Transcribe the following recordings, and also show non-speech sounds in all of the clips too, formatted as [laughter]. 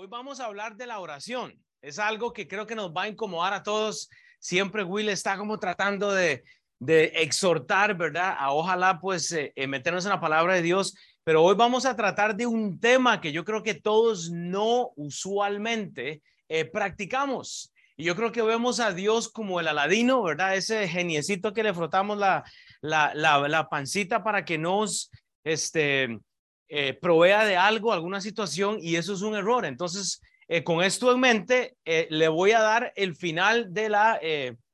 Hoy vamos a hablar de la oración. Es algo que creo que nos va a incomodar a todos. Siempre Will está como tratando de, exhortar, ¿verdad? A ojalá pues eh, eh, meternos en la palabra de Dios. Pero hoy vamos a tratar de un tema que yo creo que todos no usualmente eh, practicamos. Y yo creo que vemos a Dios como el aladino, ¿verdad? Ese geniecito que le frotamos la, la, la, pancita para que nos, este, eh, provea de algo, alguna situación, y eso es un error. Entonces, eh, con esto en mente, eh, le voy a dar el final de la,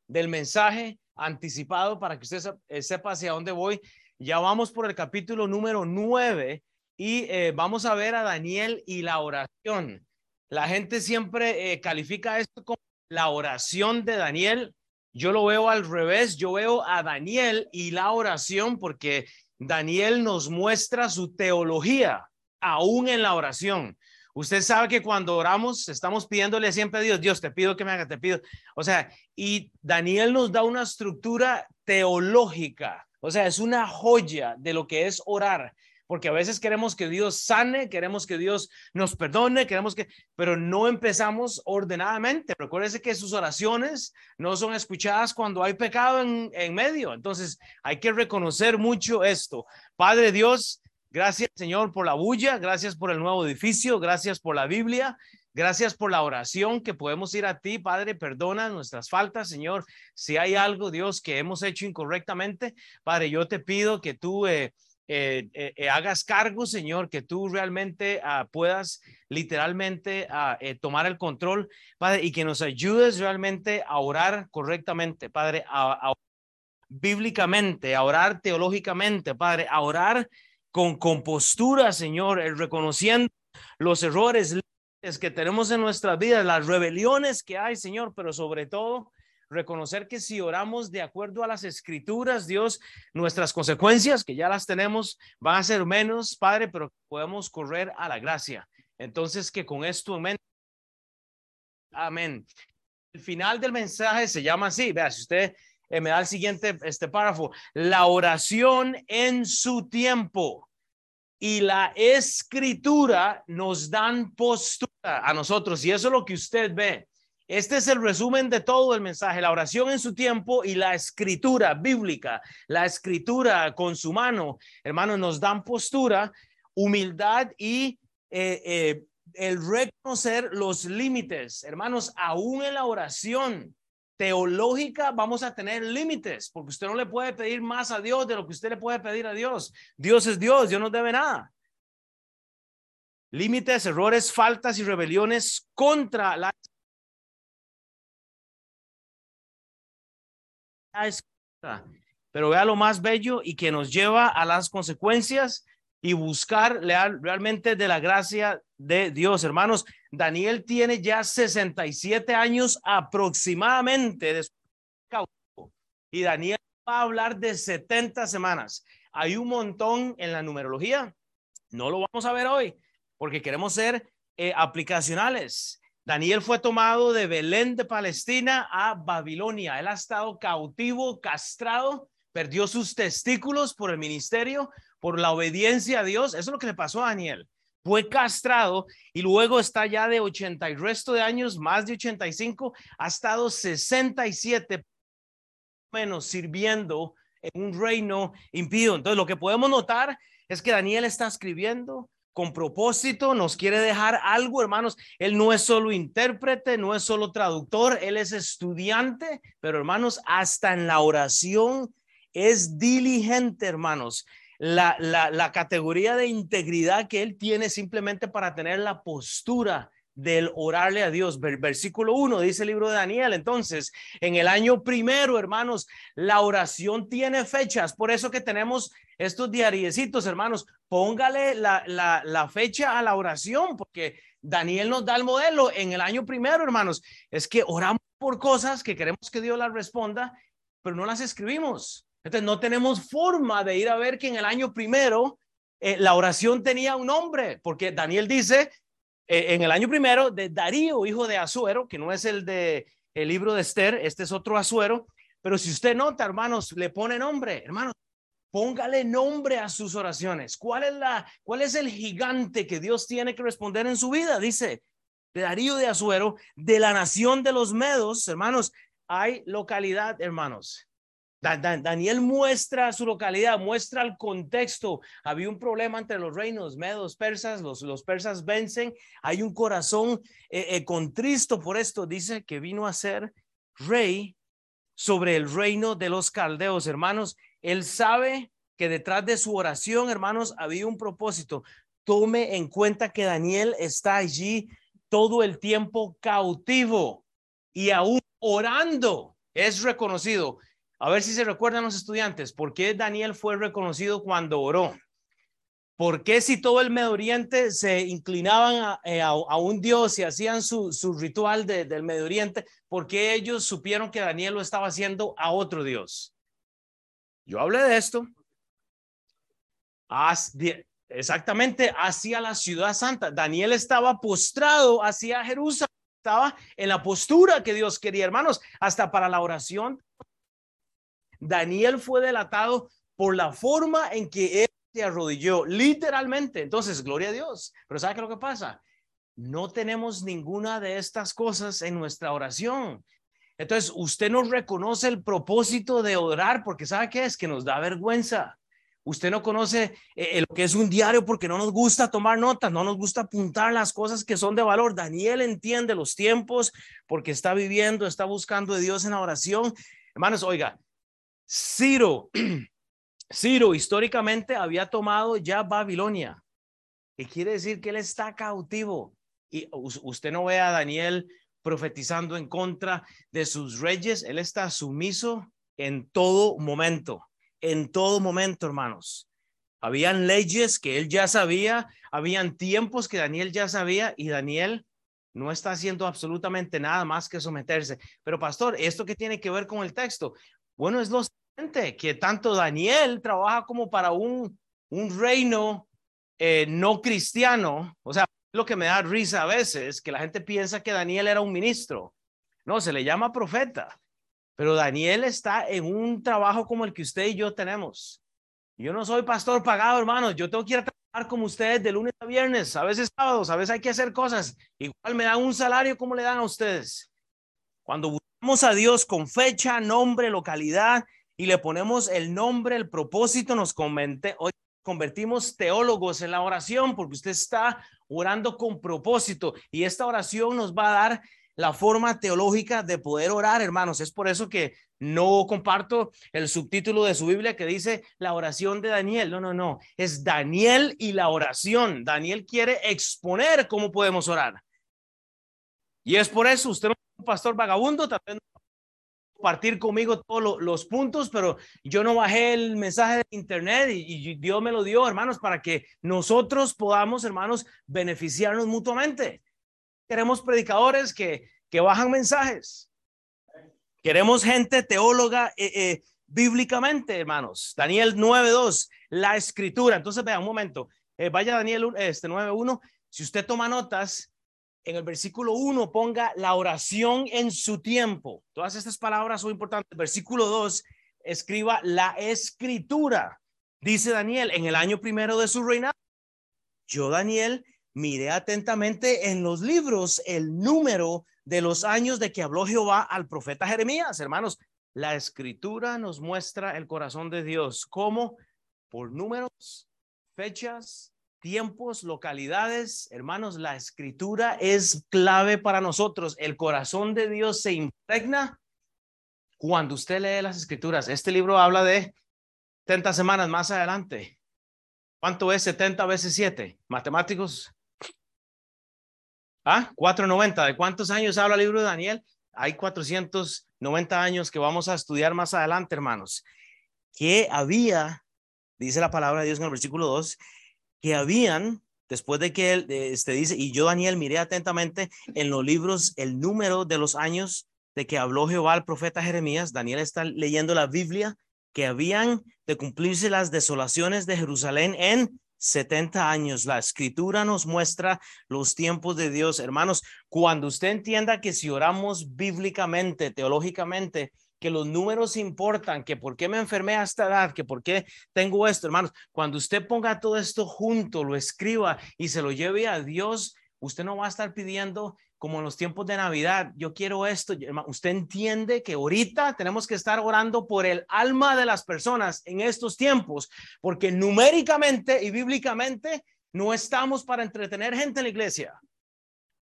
del mensaje anticipado para que usted sepa hacia dónde voy. Ya vamos por el capítulo número nueve y vamos a ver a Daniel y la oración. La gente siempre califica esto como la oración de Daniel. Yo lo veo al revés, yo veo a Daniel y la oración porque Daniel nos muestra su teología aún en la oración. Usted sabe que cuando oramos estamos pidiéndole siempre a Dios, Dios, te pido que me haga, te pido. O sea, y Daniel nos da una estructura teológica. O sea, es una joya de lo que es orar porque a veces queremos que Dios sane, queremos que Dios nos perdone, queremos que, pero no empezamos ordenadamente. Recuérdese que sus oraciones no son escuchadas cuando hay pecado en, en medio. Entonces hay que reconocer mucho esto. Padre Dios, gracias Señor por la bulla, gracias por el nuevo edificio, gracias por la Biblia. Gracias por la oración que podemos ir a ti, Padre. Perdona nuestras faltas, Señor. Si hay algo, Dios, que hemos hecho incorrectamente, Padre, yo te pido que tú eh, eh, eh, eh, hagas cargo, Señor, que tú realmente ah, puedas literalmente ah, tomar el control, Padre, y que nos ayudes realmente a orar correctamente, Padre, a, bíblicamente, a orar teológicamente, Padre, a orar con compostura, Señor, reconociendo los errores que tenemos en nuestras vidas, las rebeliones que hay, Señor, pero sobre todo reconocer que si oramos de acuerdo a las escrituras, Dios, nuestras consecuencias, que ya las tenemos, van a ser menos, Padre, pero podemos correr a la gracia. Entonces, que con esto, amén. Amén. El final del mensaje se llama así, vea, si usted eh, me da el siguiente este párrafo, la oración en su tiempo y la escritura nos dan postura a nosotros y eso es lo que usted ve. Este es el resumen de todo el mensaje, la oración en su tiempo y la escritura bíblica, la escritura con su mano, hermanos, nos dan postura, humildad y eh, eh, el reconocer los límites, hermanos, aún en la oración teológica vamos a tener límites, porque usted no le puede pedir más a Dios de lo que usted le puede pedir a Dios. Dios es Dios, Dios no debe nada. Límites, errores, faltas y rebeliones contra la pero vea lo más bello y que nos lleva a las consecuencias y buscar realmente de la gracia de Dios. Hermanos, Daniel tiene ya 67 años aproximadamente y Daniel va a hablar de 70 semanas. Hay un montón en la numerología. No lo vamos a ver hoy porque queremos ser eh, aplicacionales. Daniel fue tomado de Belén de Palestina a Babilonia. Él ha estado cautivo, castrado, perdió sus testículos por el ministerio, por la obediencia a Dios. Eso es lo que le pasó a Daniel. Fue castrado y luego está ya de 80 y resto de años, más de 85, ha estado 67 menos sirviendo en un reino impío. Entonces, lo que podemos notar es que Daniel está escribiendo con propósito, nos quiere dejar algo, hermanos. Él no es solo intérprete, no es solo traductor, él es estudiante, pero hermanos, hasta en la oración es diligente, hermanos. La, la, la categoría de integridad que él tiene simplemente para tener la postura del orarle a Dios. Versículo 1 dice el libro de Daniel. Entonces, en el año primero, hermanos, la oración tiene fechas. Por eso que tenemos estos diariecitos, hermanos. Póngale la, la, fecha a la oración, porque Daniel nos da el modelo en el año primero, hermanos. Es que oramos por cosas que queremos que Dios las responda, pero no las escribimos. Entonces, no tenemos forma de ir a ver que en el año primero eh, la oración tenía un nombre, porque Daniel dice, en el año primero de Darío, hijo de Azuero, que no es el de el libro de Esther, este es otro Azuero, pero si usted nota, hermanos, le pone nombre, hermanos, póngale nombre a sus oraciones. ¿Cuál es la cuál es el gigante que Dios tiene que responder en su vida? Dice, Darío de Azuero, de la nación de los Medos, hermanos, hay localidad, hermanos. Daniel muestra su localidad, muestra el contexto. Había un problema entre los reinos medos, persas, los, persas vencen. Hay un corazón eh, eh, contristo por esto. Dice que vino a ser rey sobre el reino de los caldeos, hermanos. Él sabe que detrás de su oración, hermanos, había un propósito. Tome en cuenta que Daniel está allí todo el tiempo cautivo y aún orando. Es reconocido. A ver si se recuerdan los estudiantes, ¿por qué Daniel fue reconocido cuando oró? ¿Por qué si todo el Medio Oriente se inclinaban a, eh, un Dios y hacían su, ritual del Medio Oriente, por qué ellos supieron que Daniel lo estaba haciendo a otro Dios? Yo hablé de esto. exactamente hacia la ciudad santa. Daniel estaba postrado hacia Jerusalén, estaba en la postura que Dios quería, hermanos, hasta para la oración. Daniel fue delatado por la forma en que él se arrodilló, literalmente. Entonces, gloria a Dios. Pero ¿sabe qué lo que pasa? No tenemos ninguna de estas cosas en nuestra oración. Entonces, usted no reconoce el propósito de orar porque ¿sabe qué es? Que nos da vergüenza. Usted no conoce eh, lo que es un diario porque no nos gusta tomar notas, no nos gusta apuntar las cosas que son de valor. Daniel entiende los tiempos porque está viviendo, está buscando de Dios en la oración. Hermanos, oiga, Ciro [clears throat] Ciro históricamente había tomado ya Babilonia, que quiere decir que él está cautivo. Y usted no ve a Daniel profetizando en contra de sus reyes, él está sumiso en todo momento, en todo momento, hermanos. Habían leyes que él ya sabía, habían tiempos que Daniel ya sabía y Daniel no está haciendo absolutamente nada más que someterse. Pero pastor, ¿esto qué tiene que ver con el texto? Bueno, es lo que tanto Daniel trabaja como para un, un reino eh, no cristiano. O sea, lo que me da risa a veces, que la gente piensa que Daniel era un ministro. No, se le llama profeta. Pero Daniel está en un trabajo como el que usted y yo tenemos. Yo no soy pastor pagado, hermanos. Yo tengo que ir a trabajar como ustedes de lunes a viernes, a veces sábados, a veces hay que hacer cosas. Igual me dan un salario como le dan a ustedes. Cuando buscamos a Dios con fecha, nombre, localidad y le ponemos el nombre, el propósito, nos comente, hoy convertimos teólogos en la oración porque usted está orando con propósito y esta oración nos va a dar la forma teológica de poder orar, hermanos. Es por eso que no comparto el subtítulo de su Biblia que dice la oración de Daniel. No, no, no. Es Daniel y la oración. Daniel quiere exponer cómo podemos orar. Y es por eso, usted no un pastor vagabundo, también compartir conmigo todos los puntos, pero yo no bajé el mensaje de internet y, Dios me lo dio, hermanos, para que nosotros podamos, hermanos, beneficiarnos mutuamente. Queremos predicadores que, que bajan mensajes. Queremos gente teóloga eh, eh, bíblicamente, hermanos. Daniel 9.2, la escritura. Entonces, vea un momento. Eh, vaya Daniel este 9.1. Si usted toma notas, en el versículo 1 ponga la oración en su tiempo. Todas estas palabras son importantes. Versículo 2 escriba la escritura. Dice Daniel, en el año primero de su reinado, yo Daniel miré atentamente en los libros el número de los años de que habló Jehová al profeta Jeremías. Hermanos, la escritura nos muestra el corazón de Dios, como por números, fechas, tiempos, localidades, hermanos, la escritura es clave para nosotros. El corazón de Dios se impregna cuando usted lee las escrituras. Este libro habla de 70 semanas más adelante. ¿Cuánto es 70 veces 7? Matemáticos. Ah, 490. ¿De cuántos años habla el libro de Daniel? Hay 490 años que vamos a estudiar más adelante, hermanos. Que había, dice la palabra de Dios en el versículo 2, que habían, después de que él este, dice, y yo Daniel miré atentamente en los libros el número de los años de que habló Jehová al profeta Jeremías, Daniel está leyendo la Biblia, que habían de cumplirse las desolaciones de Jerusalén en 70 años. La escritura nos muestra los tiempos de Dios. Hermanos, cuando usted entienda que si oramos bíblicamente, teológicamente, que los números importan, que por qué me enfermé a esta edad, que por qué tengo esto, hermanos. Cuando usted ponga todo esto junto, lo escriba y se lo lleve a Dios, usted no va a estar pidiendo como en los tiempos de Navidad, yo quiero esto. Usted entiende que ahorita tenemos que estar orando por el alma de las personas en estos tiempos, porque numéricamente y bíblicamente no estamos para entretener gente en la iglesia.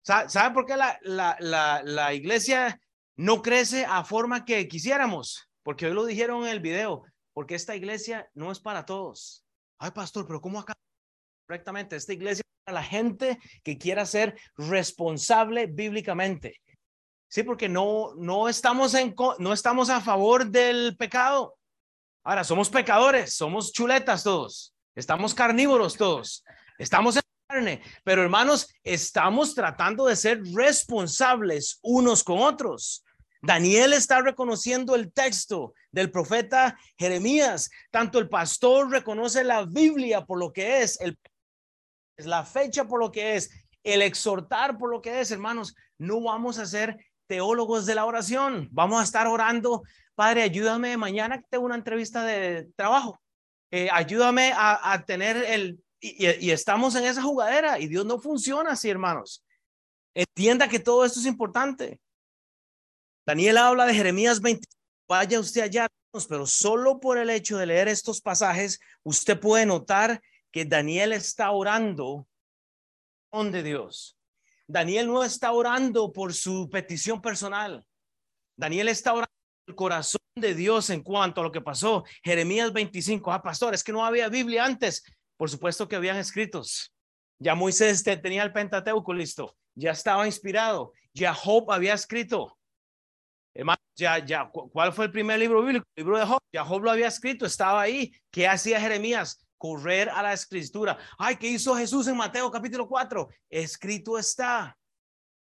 ¿Sabe por qué la, la, la, la iglesia no crece a forma que quisiéramos? Porque hoy lo dijeron en el video, porque esta iglesia no es para todos. Ay, pastor, pero ¿cómo acá? Correctamente, esta iglesia es para la gente que quiera ser responsable bíblicamente. Sí, porque no, no, estamos en, no estamos a favor del pecado. Ahora, somos pecadores, somos chuletas todos, estamos carnívoros todos, estamos en carne, pero hermanos, estamos tratando de ser responsables unos con otros. Daniel está reconociendo el texto del profeta Jeremías. Tanto el pastor reconoce la Biblia por lo que es, el, la fecha por lo que es, el exhortar por lo que es, hermanos. No vamos a ser teólogos de la oración. Vamos a estar orando, Padre, ayúdame mañana que tengo una entrevista de trabajo. Eh, ayúdame a, tener el... Y, y estamos en esa jugadera y Dios no funciona así, hermanos. Entienda que todo esto es importante. Daniel habla de Jeremías 20. Vaya usted allá, pero solo por el hecho de leer estos pasajes, usted puede notar que Daniel está orando de Dios. Daniel no está orando por su petición personal. Daniel está orando por el corazón de Dios en cuanto a lo que pasó. Jeremías 25. Ah, pastor, es que no había Biblia antes. Por supuesto que habían escritos. Ya Moisés tenía el Pentateuco listo. Ya estaba inspirado. Ya Job había escrito. Hermano, ya, ya, ¿cuál fue el primer libro bíblico? El libro de Job. Ya Job lo había escrito, estaba ahí. ¿Qué hacía Jeremías? Correr a la escritura. Ay, ¿qué hizo Jesús en Mateo capítulo 4? Escrito está.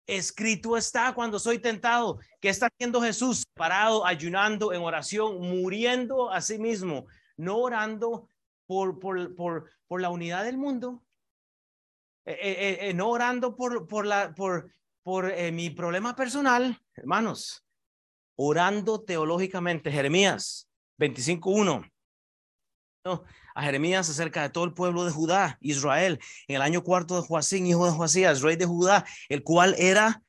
Escrito está cuando soy tentado. ¿Qué está haciendo Jesús? Parado, ayunando, en oración, muriendo a sí mismo, no orando por, por, por, por la unidad del mundo, eh, eh, eh, no orando por, por, la, por, por mi problema personal, hermanos orando teológicamente. Jeremías 25.1. a Jeremías acerca de todo el pueblo de Judá, Israel, en el año cuarto de Joacín, hijo de Joacías, rey de Judá, el cual era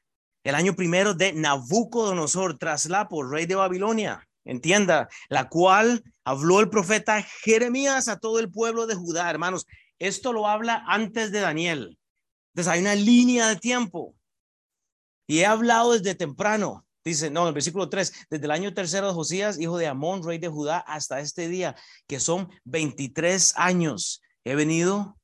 el año primero de Nabucodonosor, traslapo, rey de Babilonia. Entienda, la cual habló el profeta Jeremías a todo el pueblo de Judá, hermanos. Esto lo habla antes de Daniel. Entonces hay una línea de tiempo. Y he hablado desde temprano Dice, no, en el versículo 3, desde el año tercero de Josías, hijo de Amón, rey de Judá, hasta este día, que son 23 años, he venido,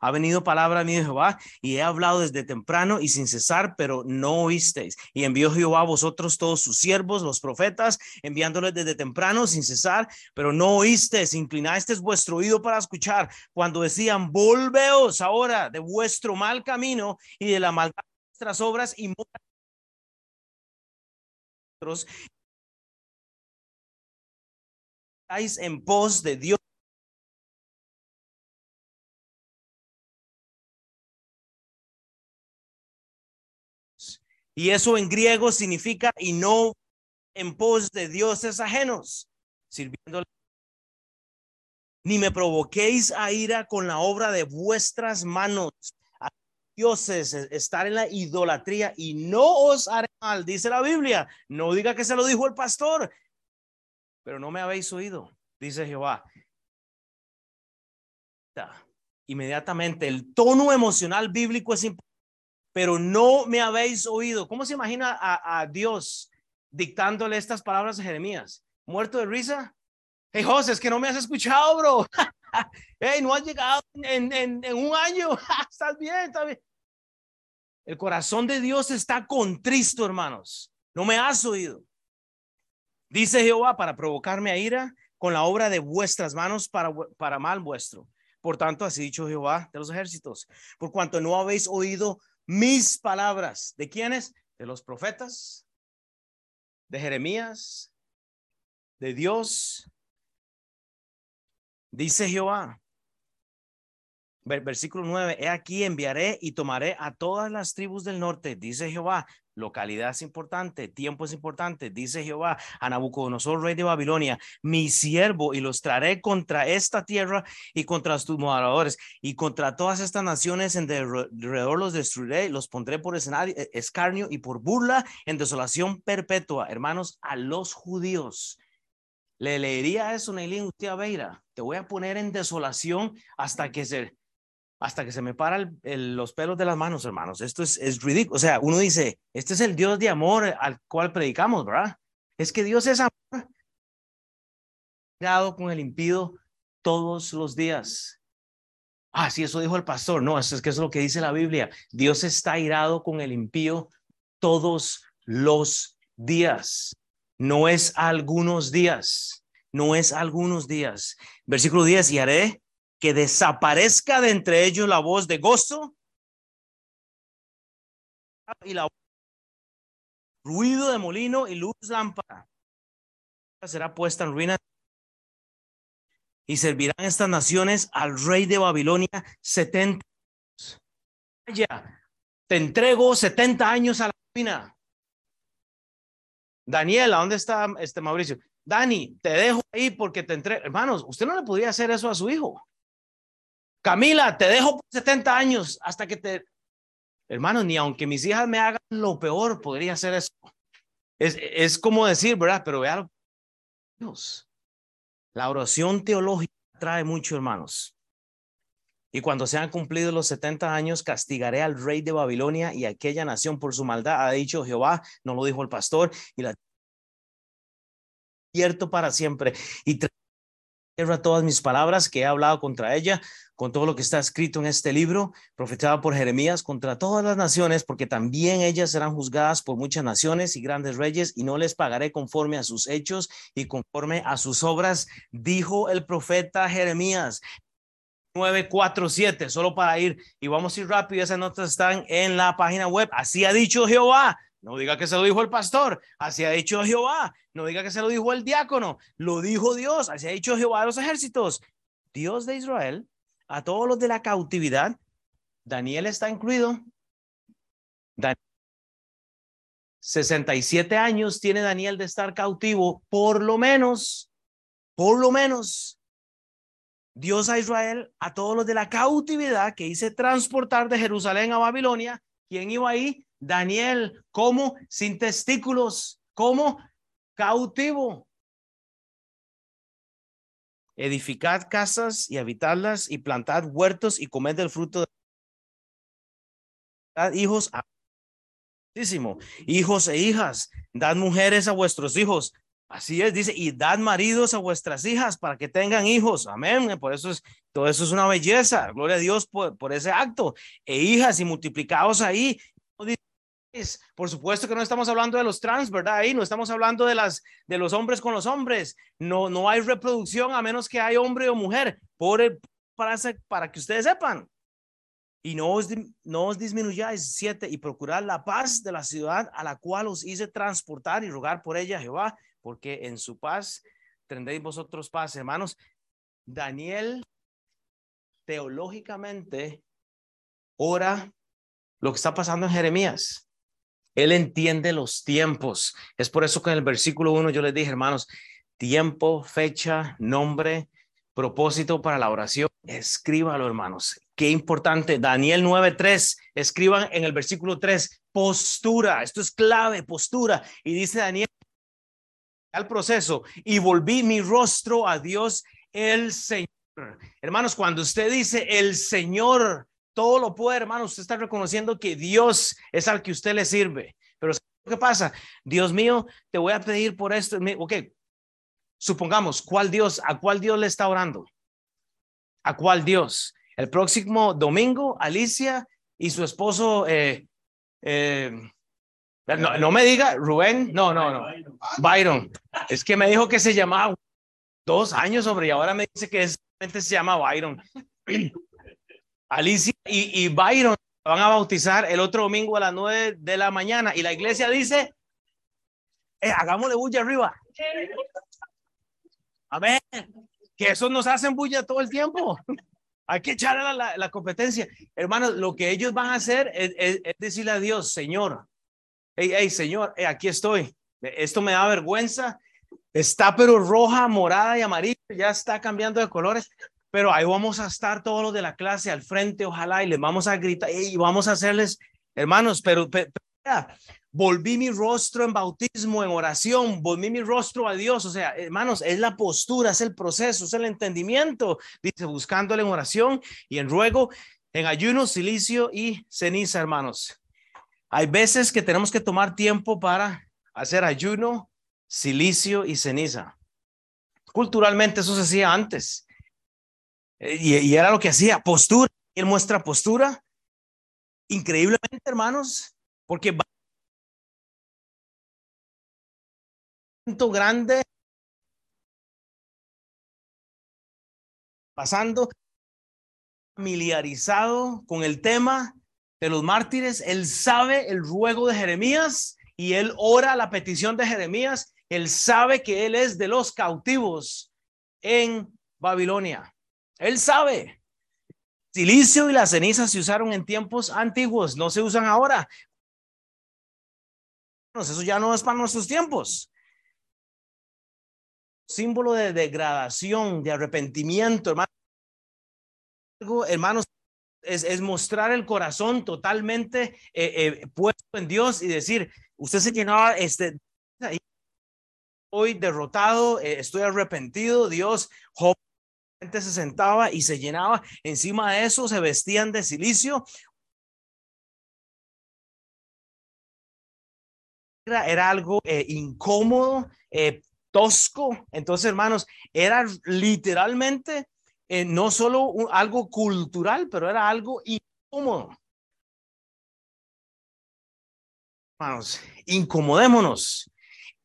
ha venido palabra mí de Jehová, y he hablado desde temprano y sin cesar, pero no oísteis. Y envió Jehová a vosotros todos sus siervos, los profetas, enviándoles desde temprano sin cesar, pero no oísteis, inclinasteis vuestro oído para escuchar, cuando decían, volveos ahora de vuestro mal camino y de la maldad de vuestras obras y estáis en pos de Dios. Y eso en griego significa y no en pos de dioses ajenos, sirviéndole. Ni me provoquéis a ira con la obra de vuestras manos, dioses, estar en la idolatría y no os haré dice la Biblia. No diga que se lo dijo el pastor, pero no me habéis oído, dice Jehová. Inmediatamente, el tono emocional bíblico es pero no me habéis oído. ¿Cómo se imagina a, Dios dictándole estas palabras a Jeremías? ¿Muerto de risa? Hey, José, es que no me has escuchado, bro. [laughs] hey, no has llegado en, en, en un año. [laughs] Estás bien, estás bien. El corazón de Dios está contristo, hermanos. No me has oído. Dice Jehová para provocarme a ira con la obra de vuestras manos para, para mal vuestro. Por tanto, así dicho Jehová de los ejércitos, por cuanto no habéis oído mis palabras. ¿De quiénes? De los profetas, de Jeremías, de Dios. Dice Jehová, Versículo 9, he aquí enviaré y tomaré a todas las tribus del norte, dice Jehová. Localidad es importante, tiempo es importante, dice Jehová a Nabucodonosor, rey de Babilonia, mi siervo, y los traeré contra esta tierra y contra tus moradores y contra todas estas naciones en alrededor los destruiré, los pondré por escenario, e, escarnio y por burla en desolación perpetua. Hermanos, a los judíos le leería eso, Neilín Beira. Te voy a poner en desolación hasta que se hasta que se me paran los pelos de las manos, hermanos. Esto es, ridículo. O sea, uno dice, este es el Dios de amor al cual predicamos, ¿verdad? Es que Dios es amor. con el impío todos los días. Ah, sí, eso dijo el pastor. No, eso es que es lo que dice la Biblia. Dios está irado con el impío todos los días. No es algunos días. No es algunos días. Versículo 10, y haré que desaparezca de entre ellos la voz de gozo y la ruido de molino y luz lámpara. Será puesta en ruina y servirán estas naciones al rey de Babilonia 70 años. Ya, te entrego 70 años a la ruina. Daniela, ¿dónde está este Mauricio? Dani, te dejo ahí porque te entrego. Hermanos, usted no le podría hacer eso a su hijo. Camila, te dejo por 70 años hasta que te... Hermano, ni aunque mis hijas me hagan lo peor, podría hacer eso. Es, como decir, ¿verdad? Pero vea, Dios, la oración teológica trae mucho, hermanos. Y cuando sean cumplidos los 70 años, castigaré al rey de Babilonia y aquella nación por su maldad, ha dicho Jehová, no lo dijo el pastor, y la cierto para siempre. Y tierra todas mis palabras que he hablado contra ella, con todo lo que está escrito en este libro, profetizado por Jeremías, contra todas las naciones, porque también ellas serán juzgadas por muchas naciones y grandes reyes, y no les pagaré conforme a sus hechos y conforme a sus obras, dijo el profeta Jeremías. 947, solo para ir, y vamos a ir rápido, esas notas están en la página web. Así ha dicho Jehová, no diga que se lo dijo el pastor, así ha dicho Jehová. No diga que se lo dijo el diácono, lo dijo Dios, así ha dicho Jehová de los ejércitos. Dios de Israel, a todos los de la cautividad, Daniel está incluido. 67 años tiene Daniel de estar cautivo, por lo menos, por lo menos. Dios a Israel, a todos los de la cautividad que hice transportar de Jerusalén a Babilonia. ¿Quién iba ahí? Daniel, ¿cómo? Sin testículos, ¿cómo? Cautivo. Edificad casas y habitarlas y plantad huertos y comed del fruto de dad hijos hijos e hijas, dad mujeres a vuestros hijos. Así es, dice, y dad maridos a vuestras hijas para que tengan hijos. Amén. Por eso es, todo eso es una belleza. Gloria a Dios por, por ese acto. E hijas y multiplicados ahí. Por supuesto que no estamos hablando de los trans, ¿verdad? Ahí no estamos hablando de las de los hombres con los hombres. No no hay reproducción a menos que hay hombre o mujer. Por para para que ustedes sepan. Y no os, no os disminuyáis, siete, y procurar la paz de la ciudad a la cual os hice transportar y rogar por ella, Jehová, porque en su paz tendréis vosotros paz, hermanos. Daniel, teológicamente, ora lo que está pasando en Jeremías. Él entiende los tiempos. Es por eso que en el versículo 1 yo les dije, hermanos, tiempo, fecha, nombre, propósito para la oración. Escríbalo, hermanos. Qué importante. Daniel 9:3. Escriban en el versículo 3, postura. Esto es clave, postura. Y dice Daniel al proceso y volví mi rostro a Dios el Señor. Hermanos, cuando usted dice el Señor, todo lo puede, hermano. Usted está reconociendo que Dios es al que usted le sirve. Pero ¿qué pasa? Dios mío, te voy a pedir por esto. Ok, supongamos, ¿cuál Dios, a cuál Dios le está orando? ¿A cuál Dios? El próximo domingo, Alicia y su esposo, eh, eh, no, no, me diga Rubén, no, no, no, Byron. Es que me dijo que se llamaba dos años sobre y ahora me dice que se llama Byron. Alicia y, Byron van a bautizar el otro domingo a las nueve de la mañana y la iglesia dice, eh, hagámosle bulla arriba. A ver, que eso nos hacen bulla todo el tiempo. [laughs] Hay que echarle la, competencia. Hermanos, lo que ellos van a hacer es, decirle a Dios, Señor, hey, hey, Señor, aquí estoy. Esto me da vergüenza. Está pero roja, morada y amarilla, ya está cambiando de colores, pero ahí vamos a estar todos los de la clase al frente, ojalá, y les vamos a gritar y vamos a hacerles, hermanos, pero, volví mi rostro en bautismo, en oración, volví mi rostro a Dios. O sea, hermanos, es la postura, es el proceso, es el entendimiento. Dice, buscándole en oración y en ruego, en ayuno, silicio y ceniza, hermanos. Hay veces que tenemos que tomar tiempo para hacer ayuno, silicio y ceniza. Culturalmente eso se hacía antes. Y, y era lo que hacía, postura. Él muestra postura. Increíblemente, hermanos, porque va grande pasando familiarizado con el tema de los mártires, él sabe el ruego de Jeremías y él ora la petición de Jeremías, él sabe que él es de los cautivos en Babilonia. Él sabe. Silicio y la ceniza se usaron en tiempos antiguos, no se usan ahora. Eso ya no es para nuestros tiempos símbolo de degradación, de arrepentimiento, hermano. Hermanos, es, es mostrar el corazón totalmente eh, eh, puesto en Dios y decir, usted se llenaba, este, hoy derrotado, eh, estoy arrepentido, Dios, se sentaba y se llenaba, encima de eso se vestían de silicio, era, algo incómodo, tosco. Entonces, hermanos, era literalmente eh, no solo algo cultural, pero era algo incómodo. Hermanos, incomodémonos.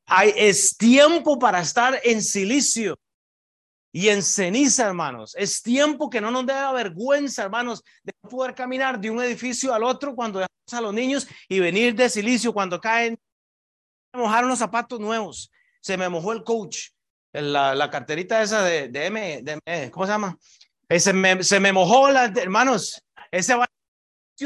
Hay, es tiempo para estar en silicio y en ceniza, hermanos. Es tiempo que no nos dé vergüenza, hermanos, de poder caminar de un edificio al otro cuando dejamos a los niños y venir de silicio cuando caen, mojar unos zapatos nuevos se me mojó el coach, la, la carterita esa de, de, M, de ¿cómo se llama? Se me, se me mojó, la, hermanos, ese va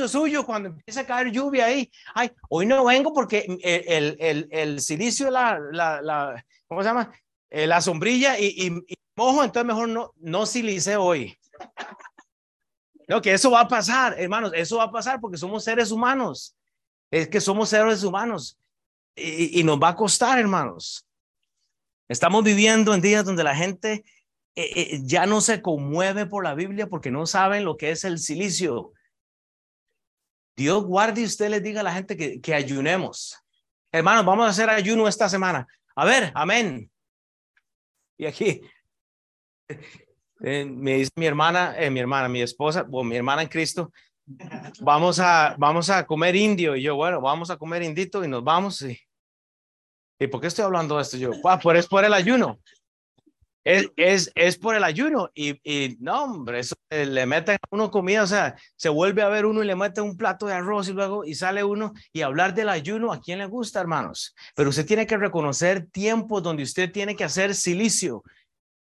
suyo cuando empieza a caer lluvia ahí. Ay, hoy no vengo porque el, el, el, silicio, la, la, la, ¿cómo se llama? Eh, la sombrilla y, y, mojo, entonces mejor no, no silice hoy. No, que eso va a pasar, hermanos, eso va a pasar porque somos seres humanos. Es que somos seres humanos y, y nos va a costar, hermanos. Estamos viviendo en días donde la gente eh, eh, ya no se conmueve por la Biblia porque no saben lo que es el silicio. Dios guarde y usted les diga a la gente que, que ayunemos. Hermanos, vamos a hacer ayuno esta semana. A ver, amén. Y aquí eh, me dice mi hermana, mi hermana, mi esposa, o mi hermana en Cristo, vamos a, vamos a comer indio. Y yo, bueno, vamos a comer indito y nos vamos. Y ¿Y por qué estoy hablando de esto yo? Ah, pues es por el ayuno. Es, es, es por el ayuno. Y, y no, hombre, eso eh, le meten a uno comida, o sea, se vuelve a ver uno y le mete un plato de arroz y luego y sale uno y hablar del ayuno, ¿a quién le gusta, hermanos? Pero usted tiene que reconocer tiempos donde usted tiene que hacer silicio,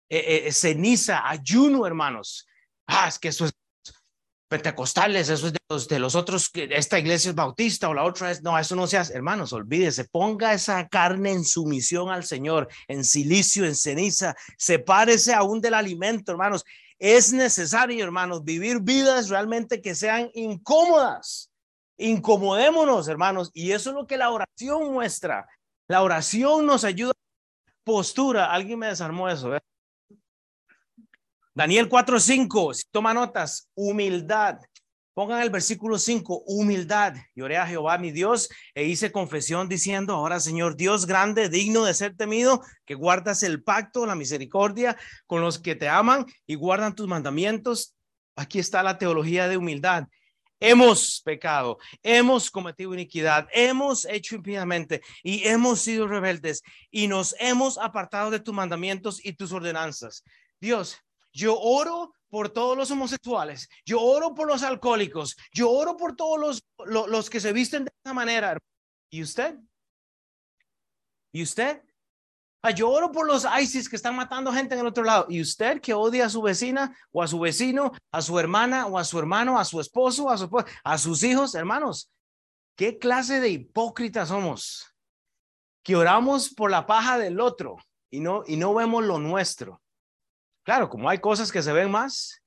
eh, eh, ceniza, ayuno, hermanos. Ah, es que eso es pentecostales, eso es de los, de los otros, esta iglesia es bautista o la otra es, no, eso no se hace, hermanos, olvídese, ponga esa carne en sumisión al Señor, en silicio, en ceniza, sepárese aún del alimento, hermanos. Es necesario, hermanos, vivir vidas realmente que sean incómodas. Incomodémonos, hermanos, y eso es lo que la oración muestra. La oración nos ayuda. Postura, alguien me desarmó eso. ¿eh? Daniel 4:5, si toma notas, humildad. Pongan el versículo 5, humildad. Lloré a Jehová mi Dios e hice confesión diciendo, ahora Señor Dios grande, digno de ser temido, que guardas el pacto, la misericordia con los que te aman y guardan tus mandamientos. Aquí está la teología de humildad. Hemos pecado, hemos cometido iniquidad, hemos hecho impíamente y hemos sido rebeldes y nos hemos apartado de tus mandamientos y tus ordenanzas. Dios, yo oro por todos los homosexuales, yo oro por los alcohólicos, yo oro por todos los, los, que se visten de esa manera. ¿Y usted? ¿Y usted? Ah, yo oro por los ISIS que están matando gente en el otro lado. Y usted que odia a su vecina o a su vecino, a su hermana o a su hermano, a su esposo, a, a sus hijos, hermanos, ¿qué clase de hipócritas somos? Que oramos por la paja del otro y no, y no vemos lo nuestro. Claro, como hay cosas que se ven más,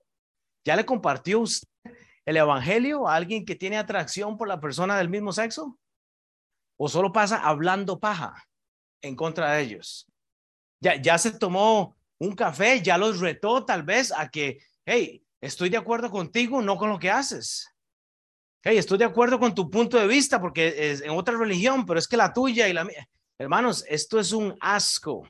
¿ya le compartió usted el evangelio a alguien que tiene atracción por la persona del mismo sexo? ¿O solo pasa hablando paja? en contra de ellos. Ya, ya se tomó un café, ya los retó tal vez a que, hey, estoy de acuerdo contigo, no con lo que haces. Hey, estoy de acuerdo con tu punto de vista porque es en otra religión, pero es que la tuya y la mía. Hermanos, esto es un asco.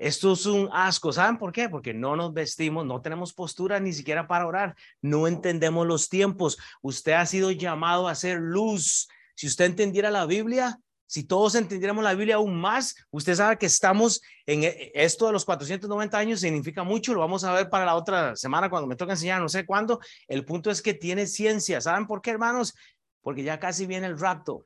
Esto es un asco. ¿Saben por qué? Porque no nos vestimos, no tenemos postura ni siquiera para orar. No entendemos los tiempos. Usted ha sido llamado a ser luz. Si usted entendiera la Biblia, si todos entendiéramos la Biblia aún más, usted sabe que estamos en e, esto de los 490 años, significa mucho, lo vamos a ver para la otra semana cuando me toca enseñar, no sé cuándo. El punto es que tiene ciencia. ¿Saben por qué, hermanos? Porque ya casi viene el rapto.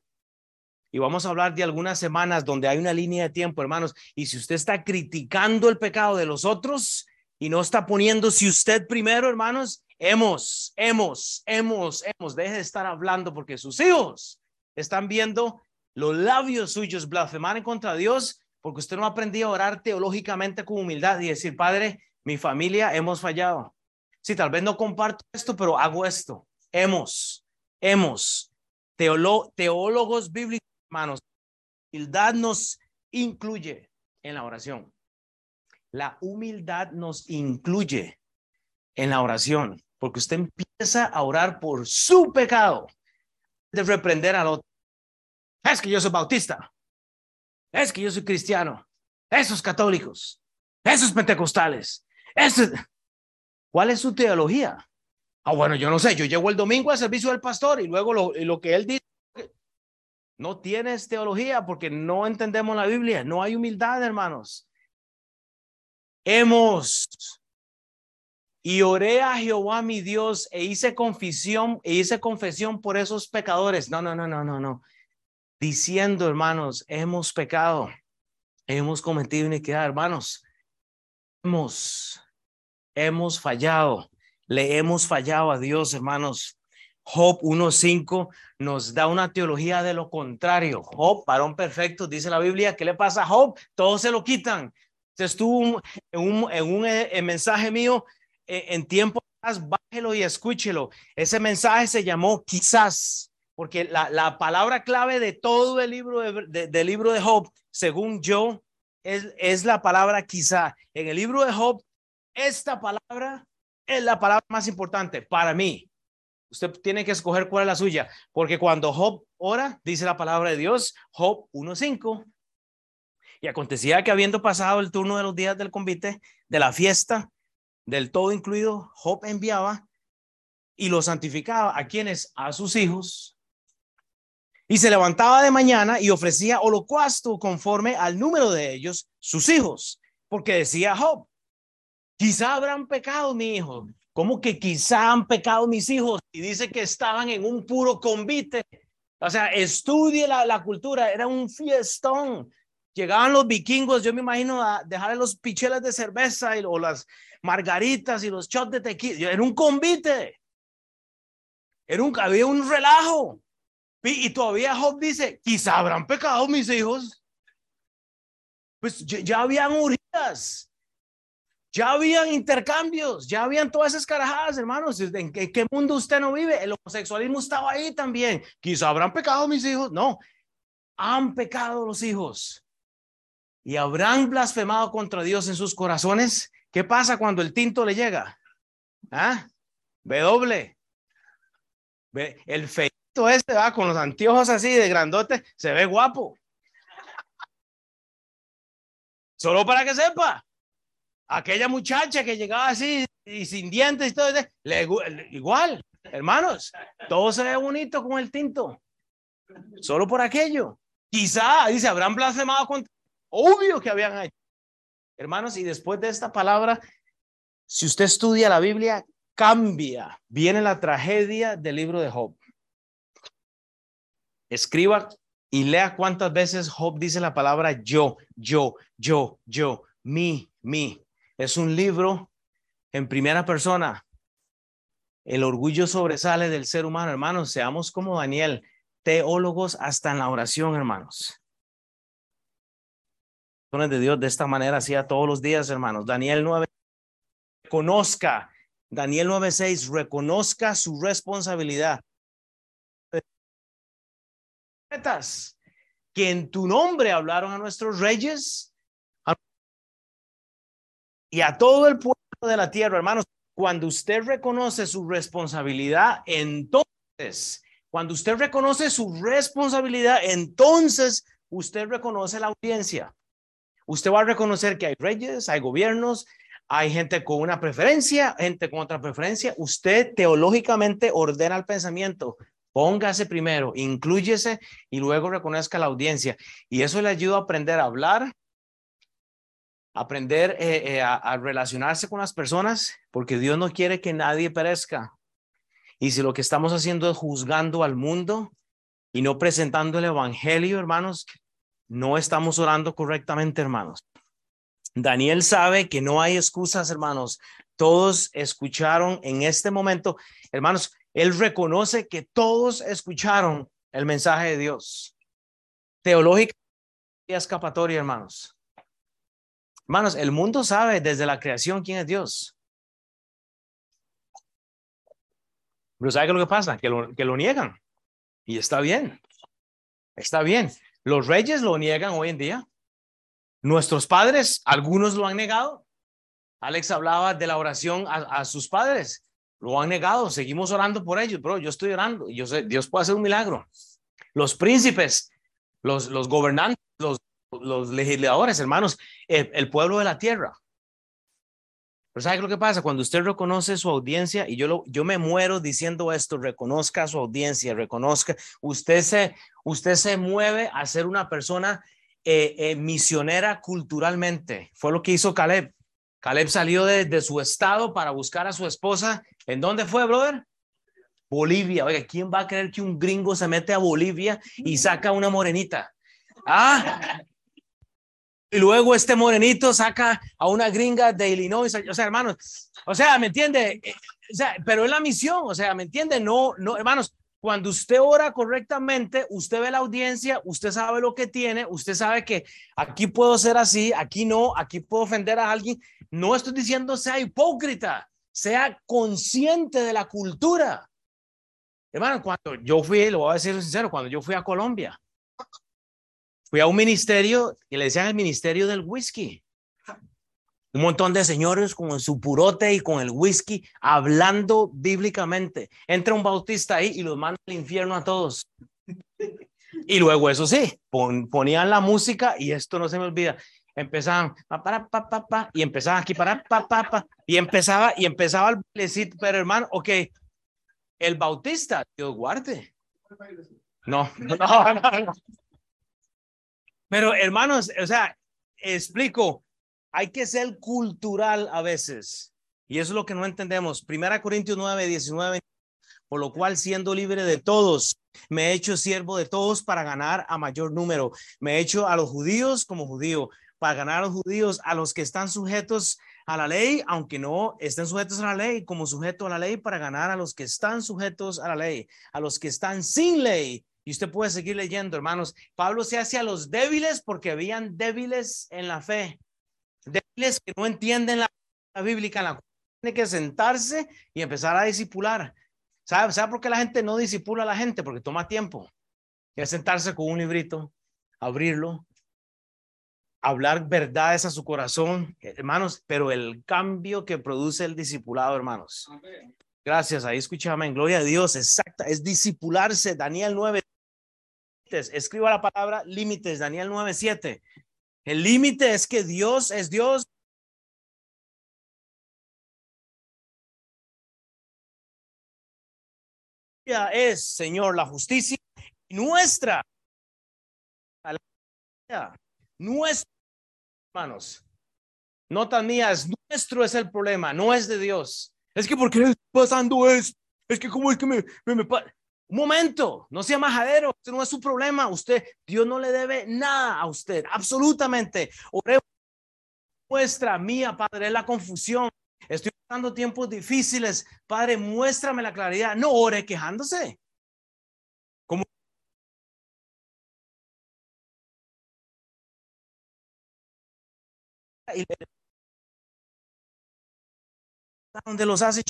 Y vamos a hablar de algunas semanas donde hay una línea de tiempo, hermanos. Y si usted está criticando el pecado de los otros y no está poniendo si usted primero, hermanos, hemos, hemos, hemos, hemos, deje de estar hablando porque sus hijos están viendo los labios suyos blasfemar en contra de Dios porque usted no aprendió a orar teológicamente con humildad y decir, Padre, mi familia hemos fallado. Sí, tal vez no comparto esto, pero hago esto. Hemos, hemos. teólogos bíblicos, hermanos, humildad nos incluye en la oración. La humildad nos incluye en la oración, porque usted empieza a orar por su pecado de reprender al otro. Es que yo soy bautista, es que yo soy cristiano, esos católicos, esos pentecostales, ¿cuál es su teología? Ah, bueno, yo no sé, yo llego el domingo al servicio del pastor y luego lo, lo que él dice, no tienes teología porque no entendemos la Biblia, no hay humildad, hermanos. Hemos. Y oré a Jehová mi Dios e hice confesión e hice confesión por esos pecadores. No, no, no, no, no, no. Diciendo, hermanos, hemos pecado, hemos cometido iniquidad, hermanos, hemos, hemos fallado, le hemos fallado a Dios, hermanos. Job 1.5 nos da una teología de lo contrario. Job, varón perfecto, dice la Biblia, ¿qué le pasa a Job? Todos se lo quitan. Estuvo en un, en un eh, mensaje mío eh, en tiempo bájelo y escúchelo. Ese mensaje se llamó quizás porque la, la palabra clave de todo el libro de, del libro de Job, según yo, es, es la palabra quizá. En el libro de Job, esta palabra es la palabra más importante para mí. Usted tiene que escoger cuál es la suya, porque cuando Job ora, dice la palabra de Dios, Job 1.5. Y acontecía que habiendo pasado el turno de los días del convite, de la fiesta, del todo incluido, Job enviaba y lo santificaba a quienes, a sus hijos, y se levantaba de mañana y ofrecía holocausto conforme al número de ellos, sus hijos, porque decía Job, quizá habrán pecado mi hijo, como que quizá han pecado mis hijos? Y dice que estaban en un puro convite. O sea, estudie la, la cultura, era un fiestón. Llegaban los vikingos, yo me imagino, a dejarle los pichelas de cerveza y, o las margaritas y los shots de tequila. Era un convite. Era un, había un relajo. Y, todavía Job dice, quizá habrán pecado mis hijos. Pues ya, habían huridas, ya habían intercambios, ya habían todas esas carajadas, hermanos. ¿En qué, mundo usted no vive? El homosexualismo estaba ahí también. Quizá habrán pecado mis hijos. No, han pecado los hijos y habrán blasfemado contra Dios en sus corazones. ¿Qué pasa cuando el tinto le llega? ¿Ah? W. El fe este va con los anteojos así de grandote, se ve guapo. Solo para que sepa, aquella muchacha que llegaba así y sin dientes y todo, le, igual, hermanos, todo se ve bonito con el tinto. Solo por aquello. Quizá, dice, habrán blasfemado con Obvio que habían hecho. Hermanos, y después de esta palabra, si usted estudia la Biblia, cambia. Viene la tragedia del libro de Job escriba y lea cuántas veces Job dice la palabra yo, yo, yo, yo, mi, mi. Es un libro en primera persona. El orgullo sobresale del ser humano, hermanos. Seamos como Daniel, teólogos hasta en la oración, hermanos. de Dios de esta manera hacía todos los días, hermanos. Daniel 9, conozca, Daniel 9:6, reconozca su responsabilidad. Que en tu nombre hablaron a nuestros reyes y a todo el pueblo de la tierra, hermanos. Cuando usted reconoce su responsabilidad, entonces, cuando usted reconoce su responsabilidad, entonces usted reconoce la audiencia. Usted va a reconocer que hay reyes, hay gobiernos, hay gente con una preferencia, gente con otra preferencia. Usted teológicamente ordena el pensamiento. Póngase primero, incluyese y luego reconozca la audiencia. Y eso le ayuda a aprender a hablar, aprender eh, eh, a, relacionarse con las personas, porque Dios no quiere que nadie perezca. Y si lo que estamos haciendo es juzgando al mundo y no presentando el evangelio, hermanos, no estamos orando correctamente, hermanos. Daniel sabe que no hay excusas, hermanos. Todos escucharon en este momento, hermanos, él reconoce que todos escucharon el mensaje de Dios. Teológica escapatoria, hermanos. Hermanos, el mundo sabe desde la creación quién es Dios. Pero ¿sabe qué es lo que pasa? Que lo, que lo niegan. Y está bien. Está bien. Los reyes lo niegan hoy en día. Nuestros padres, algunos lo han negado. Alex hablaba de la oración a, sus padres. Lo han negado. Seguimos orando por ellos, bro. Yo estoy orando. Yo sé, Dios puede hacer un milagro. Los príncipes, los gobernantes, los los legisladores, hermanos, el, pueblo de la tierra. Pero ¿sabe lo que pasa? Cuando usted reconoce su audiencia, y yo, lo, yo me muero diciendo esto, reconozca su audiencia, reconozca, usted se, usted se mueve a ser una persona eh, eh, misionera culturalmente. Fue lo que hizo Caleb. Caleb salió de, de, su estado para buscar a su esposa. ¿En dónde fue, brother? Bolivia. Oiga, ¿quién va a creer que un gringo se mete a Bolivia y saca una morenita? Ah, y luego este morenito saca a una gringa de Illinois, o sea, hermanos, o sea, ¿me entiende? Eh, pero es la misión, o sea, ¿me entiende? No, no, hermanos, cuando usted ora correctamente, usted ve la audiencia, usted sabe lo que tiene, usted sabe que aquí puedo ser así, aquí no, aquí puedo ofender a alguien. No estoy diciendo sea hipócrita, sea consciente de la cultura. Hermano, cuando yo fui, lo voy a decir sincero, cuando yo fui a Colombia, fui a un ministerio y le decían el ministerio del whisky. Un montón de señores con su purote y con el whisky hablando bíblicamente. Entra un bautista ahí y los manda al infierno a todos. Y luego, eso sí, ponían la música y esto no se me olvida. Empezaban para, pa, pa, pa, y empezaban aquí para pa, pa, pa, y empezaba y empezaba el bailecito, pero hermano, ok, el bautista, Dios guarde. No, [laughs] no, no, no. Pero hermanos, o sea, explico, hay que ser cultural a veces. Y eso es lo que no entendemos. Primera Corintios 9, 19. Por lo cual, siendo libre de todos, me he hecho siervo de todos para ganar a mayor número. Me he hecho a los judíos como judío, para ganar a los judíos, a los que están sujetos a la ley, aunque no estén sujetos a la ley, como sujeto a la ley, para ganar a los que están sujetos a la ley, a los que están sin ley, y usted puede seguir leyendo, hermanos. Pablo se hace a los débiles porque habían débiles en la fe. Débiles que no entienden la, bíblica, en la cual tiene que sentarse y empezar a discipular. ¿Sabe, ¿Sabe por qué la gente no disipula a la gente? Porque toma tiempo. Es sentarse con un librito, abrirlo, hablar verdades a su corazón, hermanos, pero el cambio que produce el discipulado, hermanos. Gracias, ahí escúchame, en gloria a Dios, exacta, es discipularse, Daniel 9, Escriba la palabra límites, Daniel 9:7. El límite es que Dios es Dios. Es, Señor, la justicia nuestra. Nuestros hermanos. Notas mías, nuestro es el problema, no es de Dios. Es que porque qué pasando esto? Es que cómo es que me Un momento, no sea majadero, esto no es su problema. Usted, Dios no le debe nada a usted, absolutamente. Oremos muestra mía, Padre, es la confusión. Estoy pasando tiempos difíciles. Padre, muéstrame la claridad. No ore quejándose. Como donde los hace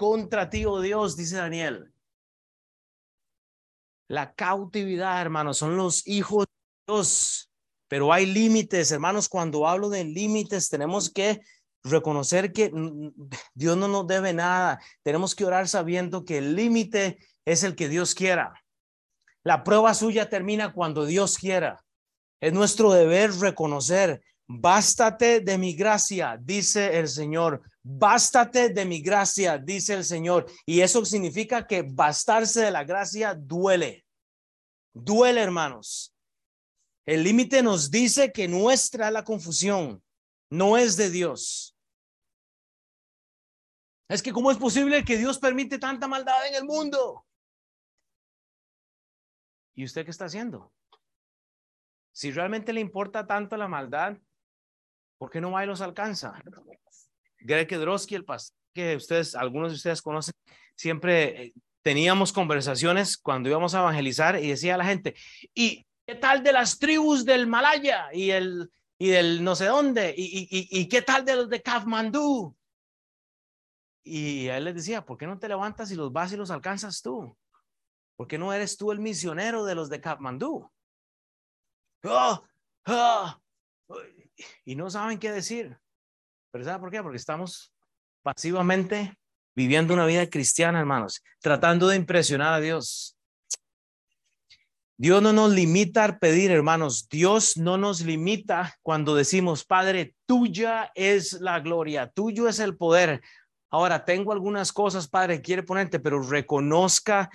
contra ti, oh Dios, dice Daniel. La cautividad, hermanos, son los hijos de Dios. Pero hay límites, hermanos. Cuando hablo de límites, tenemos que reconocer que Dios no nos debe nada. Tenemos que orar sabiendo que el límite es el que Dios quiera. La prueba suya termina cuando Dios quiera. Es nuestro deber reconocer Bástate de mi gracia, dice el Señor. Bástate de mi gracia, dice el Señor. Y eso significa que bastarse de la gracia duele. Duele, hermanos. El límite nos dice que nuestra la confusión, no es de Dios. Es que ¿cómo es posible que Dios permite tanta maldad en el mundo? ¿Y usted qué está haciendo? Si realmente le importa tanto la maldad, ¿Por qué no va y los alcanza? Greg Kedrowski, el pastor que ustedes, algunos de ustedes conocen, siempre eh, teníamos conversaciones cuando íbamos a evangelizar y decía a la gente, ¿y qué tal de las tribus del Malaya y el y del no sé dónde? ¿Y, qué tal de los de Kathmandú? Y él les decía, ¿por qué no te levantas y los vas y los alcanzas tú? ¿Por qué no eres tú el misionero de los de Kathmandú? Oh, oh, y no saben qué decir. Pero ¿sabe por qué? Porque estamos pasivamente viviendo una vida cristiana, hermanos, tratando de impresionar a Dios. Dios no nos limita a pedir, hermanos. Dios no nos limita cuando decimos, Padre, tuya es la gloria, tuyo es el poder. Ahora, tengo algunas cosas, Padre, quiere ponerte, pero reconozca,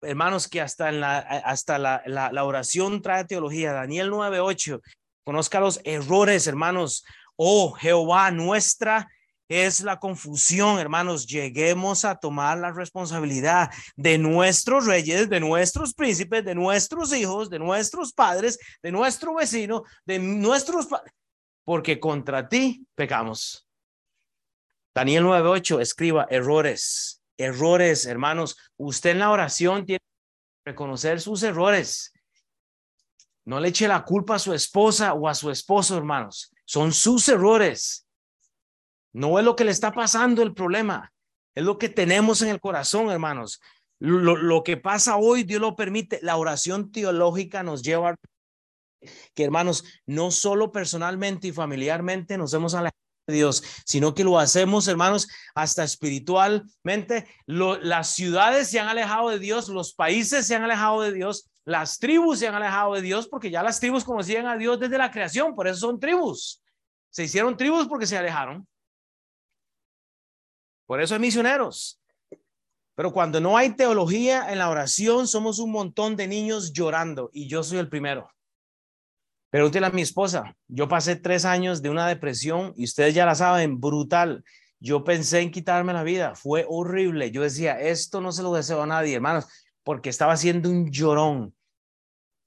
hermanos, que hasta, en la, hasta la, oración trae teología. Daniel 9:8 Conozca los errores, hermanos. Oh, Jehová, nuestra es la confusión, hermanos. Lleguemos a tomar la responsabilidad de nuestros reyes, de nuestros príncipes, de nuestros hijos, de nuestros padres, de nuestro vecino, de nuestros porque contra ti pecamos. Daniel 9:8 escriba errores, errores, hermanos. Usted en la oración tiene que reconocer sus errores. No le eche la culpa a su esposa o a su esposo, hermanos. Son sus errores. No es lo que le está pasando el problema. Es lo que tenemos en el corazón, hermanos. Lo, que pasa hoy, Dios lo permite. La oración teológica nos lleva que, hermanos, no solo personalmente y familiarmente nos hemos alejado de Dios, sino que lo hacemos, hermanos, hasta espiritualmente. las ciudades se han alejado de Dios, los países se han alejado de Dios, las tribus se han alejado de Dios porque ya las tribus conocían a Dios desde la creación, por eso son tribus. Se hicieron tribus porque se alejaron. Por eso hay misioneros. Pero cuando no hay teología en la oración, somos un montón de niños llorando y yo soy el primero. Pregúntele a mi esposa. Yo pasé tres años de una depresión y ustedes ya la saben, brutal. Yo pensé en quitarme la vida. Fue horrible. Yo decía, esto no se lo deseo a nadie, hermanos, porque estaba siendo un llorón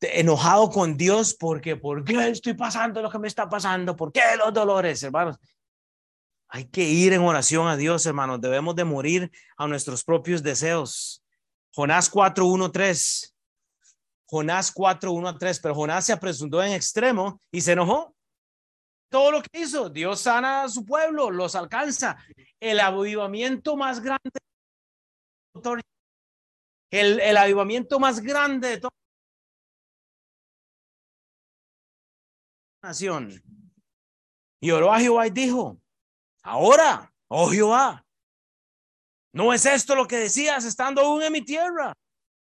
enojado con Dios porque, ¿por qué estoy pasando lo que me está pasando? ¿Por qué los dolores, hermanos? Hay que ir en oración a Dios, hermanos. Debemos de morir a nuestros propios deseos. Jonás 4, 1, 3. Jonás 4, 1 a 3. Pero Jonás se apresuró en extremo y se enojó. Todo lo que hizo, Dios sana a su pueblo, los alcanza. El avivamiento más grande, el, el avivamiento más grande de todo nación. Y oró a Jehová y dijo, ahora, oh Jehová, no es esto lo que decías estando aún en mi tierra.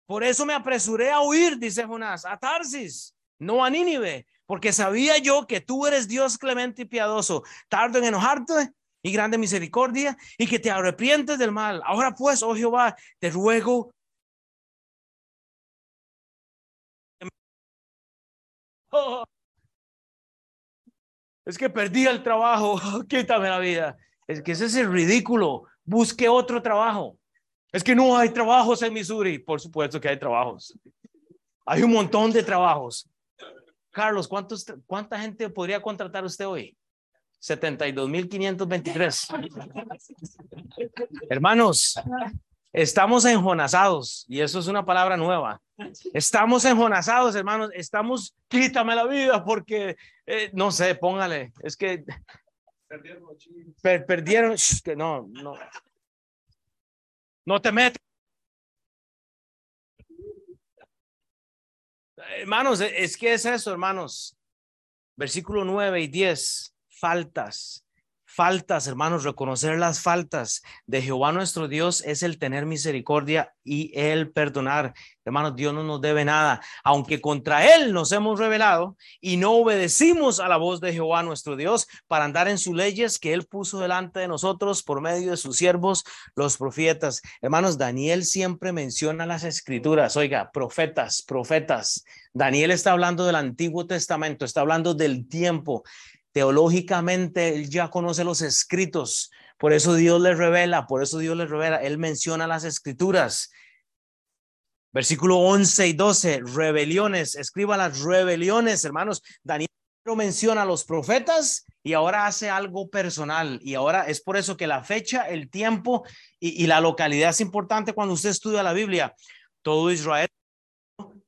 Por eso me apresuré a huir, dice Jonás, a Tarsis, no a Nínive, porque sabía yo que tú eres Dios clemente y piadoso, tardo en enojarte y grande misericordia, y que te arrepientes del mal. Ahora pues, oh Jehová, te ruego. [laughs] es que perdí el trabajo, [laughs] quítame la vida. Es que ese es el ridículo. busque otro trabajo. Es que no hay trabajos en Missouri. Por supuesto que hay trabajos. Hay un montón de trabajos. Carlos, ¿cuántos, ¿cuánta gente podría contratar usted hoy? 72.523. [laughs] Hermanos, estamos enjonazados y eso es una palabra nueva. Estamos enjonazados, hermanos. Estamos, quítame la vida porque, eh, no sé, póngale. Es que perdieron, que no, no. No te metas. Hermanos, es que es eso, hermanos. Versículo 9 y 10, faltas faltas, hermanos, reconocer las faltas de Jehová nuestro Dios es el tener misericordia y el perdonar. Hermanos, Dios no nos debe nada, aunque contra Él nos hemos revelado y no obedecimos a la voz de Jehová nuestro Dios para andar en sus leyes que Él puso delante de nosotros por medio de sus siervos, los profetas. Hermanos, Daniel siempre menciona las escrituras, oiga, profetas, profetas. Daniel está hablando del Antiguo Testamento, está hablando del tiempo Teológicamente, él ya conoce los escritos, por eso Dios le revela, por eso Dios le revela, él menciona las escrituras. Versículo 11 y 12, rebeliones, escriba las rebeliones, hermanos. Daniel menciona a los profetas y ahora hace algo personal. Y ahora es por eso que la fecha, el tiempo y, y la localidad es importante cuando usted estudia la Biblia. Todo Israel,